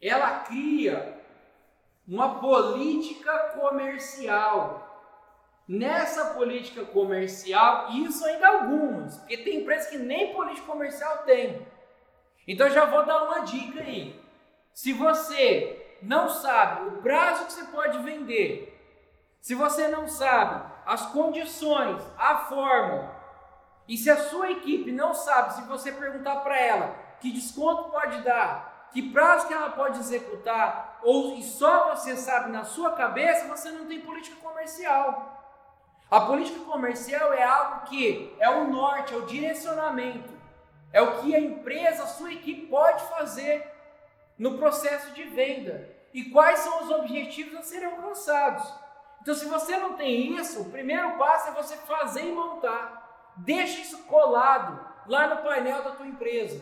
ela cria uma política comercial. Nessa política comercial, isso ainda algumas, porque tem empresas que nem política comercial tem. Então já vou dar uma dica aí. Se você não sabe o prazo que você pode vender, se você não sabe as condições, a forma, e se a sua equipe não sabe, se você perguntar para ela que desconto pode dar, que prazo que ela pode executar, ou e só você sabe na sua cabeça, você não tem política comercial. A política comercial é algo que é o norte, é o direcionamento, é o que a empresa, a sua equipe pode fazer no processo de venda e quais são os objetivos a serem alcançados. Então, se você não tem isso, o primeiro passo é você fazer e montar. Deixa isso colado lá no painel da tua empresa.